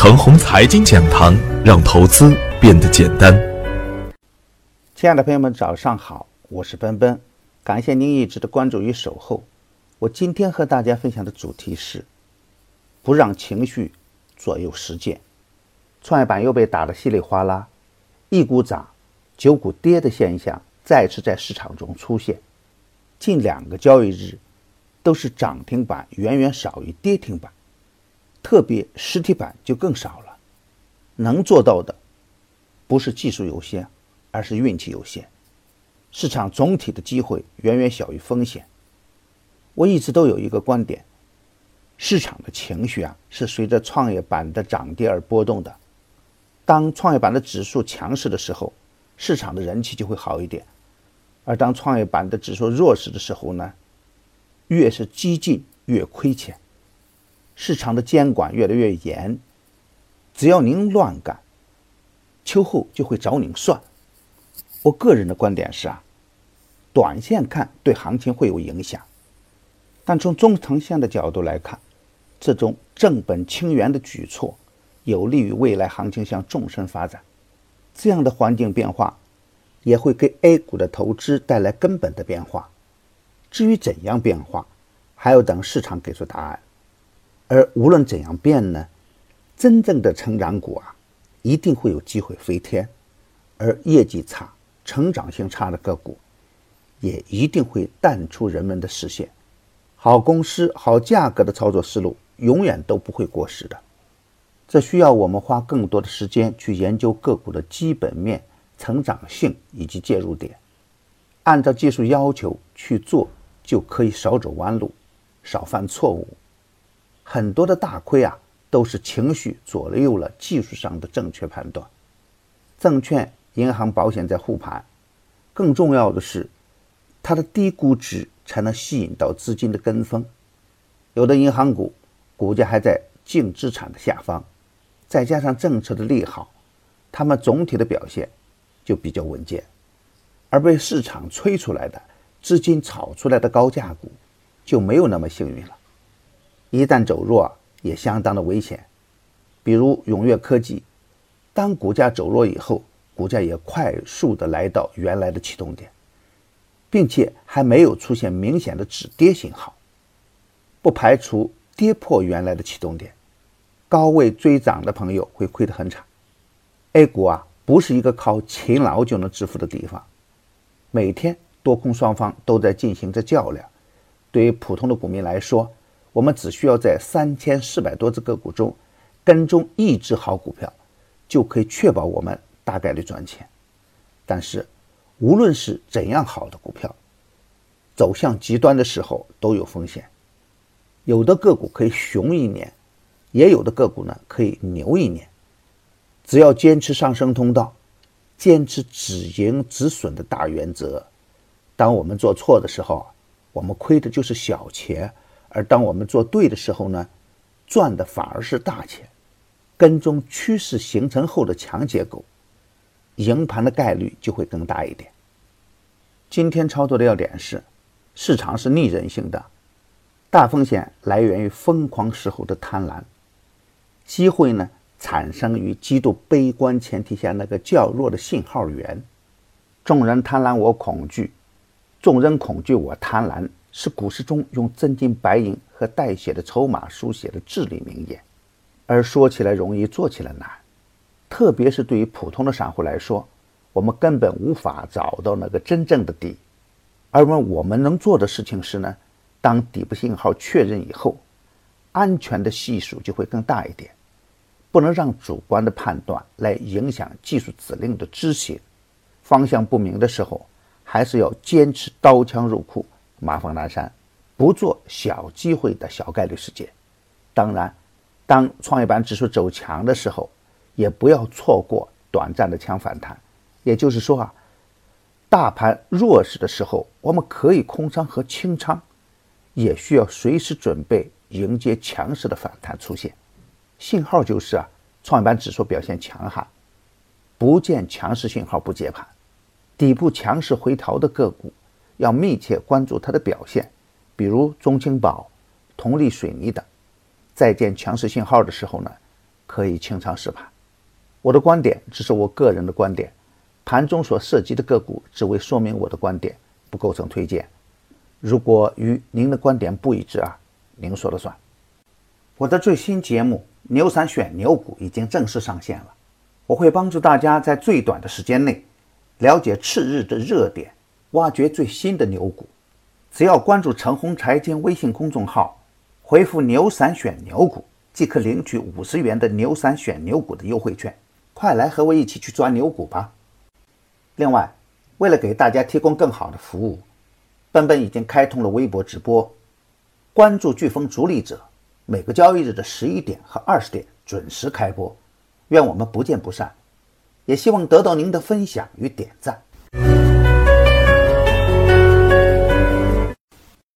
程红财经讲堂，让投资变得简单。亲爱的朋友们，早上好，我是奔奔，感谢您一直的关注与守候。我今天和大家分享的主题是：不让情绪左右实践。创业板又被打得稀里哗啦，一股涨，九股跌的现象再次在市场中出现。近两个交易日都是涨停板远远少于跌停板，特别实体板就更少了。能做到的不是技术有限，而是运气有限。市场总体的机会远远小于风险。我一直都有一个观点：市场的情绪啊是随着创业板的涨跌而波动的。当创业板的指数强势的时候，市场的人气就会好一点；而当创业板的指数弱势的时候呢，越是激进越亏钱。市场的监管越来越严，只要您乱干，秋后就会找您算。我个人的观点是啊，短线看对行情会有影响，但从中长线的角度来看，这种正本清源的举措。有利于未来行情向纵深发展，这样的环境变化也会给 A 股的投资带来根本的变化。至于怎样变化，还要等市场给出答案。而无论怎样变呢，真正的成长股啊，一定会有机会飞天；而业绩差、成长性差的个股，也一定会淡出人们的视线。好公司、好价格的操作思路，永远都不会过时的。这需要我们花更多的时间去研究个股的基本面、成长性以及介入点，按照技术要求去做，就可以少走弯路，少犯错误。很多的大亏啊，都是情绪左右了技术上的正确判断。证券、银行、保险在护盘，更重要的是，它的低估值才能吸引到资金的跟风。有的银行股股价还在净资产的下方。再加上政策的利好，他们总体的表现就比较稳健，而被市场吹出来的资金炒出来的高价股就没有那么幸运了。一旦走弱，也相当的危险。比如永跃科技，当股价走弱以后，股价也快速的来到原来的启动点，并且还没有出现明显的止跌信号，不排除跌破原来的启动点。高位追涨的朋友会亏得很惨。A 股啊，不是一个靠勤劳就能致富的地方。每天多空双方都在进行着较量。对于普通的股民来说，我们只需要在三千四百多只个股中跟踪一只好股票，就可以确保我们大概率赚钱。但是，无论是怎样好的股票，走向极端的时候都有风险。有的个股可以熊一年。也有的个股呢可以牛一年，只要坚持上升通道，坚持止盈止损的大原则。当我们做错的时候，我们亏的就是小钱；而当我们做对的时候呢，赚的反而是大钱。跟踪趋势形成后的强结构，赢盘的概率就会更大一点。今天操作的要点是，市场是逆人性的，大风险来源于疯狂时候的贪婪。机会呢，产生于极度悲观前提下那个较弱的信号源。众人贪婪，我恐惧；众人恐惧，我贪婪，是股市中用真金白银和带血的筹码书写的至理名言。而说起来容易，做起来难。特别是对于普通的散户来说，我们根本无法找到那个真正的底。而我们我们能做的事情是呢，当底部信号确认以后，安全的系数就会更大一点。不能让主观的判断来影响技术指令的执行。方向不明的时候，还是要坚持刀枪入库，马放南山，不做小机会的小概率事件。当然，当创业板指数走强的时候，也不要错过短暂的强反弹。也就是说啊，大盘弱势的时候，我们可以空仓和清仓，也需要随时准备迎接强势的反弹出现。信号就是啊，创业板指数表现强悍，不见强势信号不接盘，底部强势回调的个股要密切关注它的表现，比如中青宝、同力水泥等。再见强势信号的时候呢，可可以清仓试盘。我的观点只是我个人的观点，盘中所涉及的个股只为说明我的观点，不构成推荐。如果与您的观点不一致啊，您说了算。我的最新节目《牛散选牛股》已经正式上线了，我会帮助大家在最短的时间内了解次日的热点，挖掘最新的牛股。只要关注陈红财经微信公众号，回复“牛散选牛股”，即可领取五十元的“牛散选牛股”的优惠券。快来和我一起去抓牛股吧！另外，为了给大家提供更好的服务，奔奔已经开通了微博直播，关注飓风逐利者，每个交易日的十一点和二十点准时开播，愿我们不见不散。也希望得到您的分享与点赞。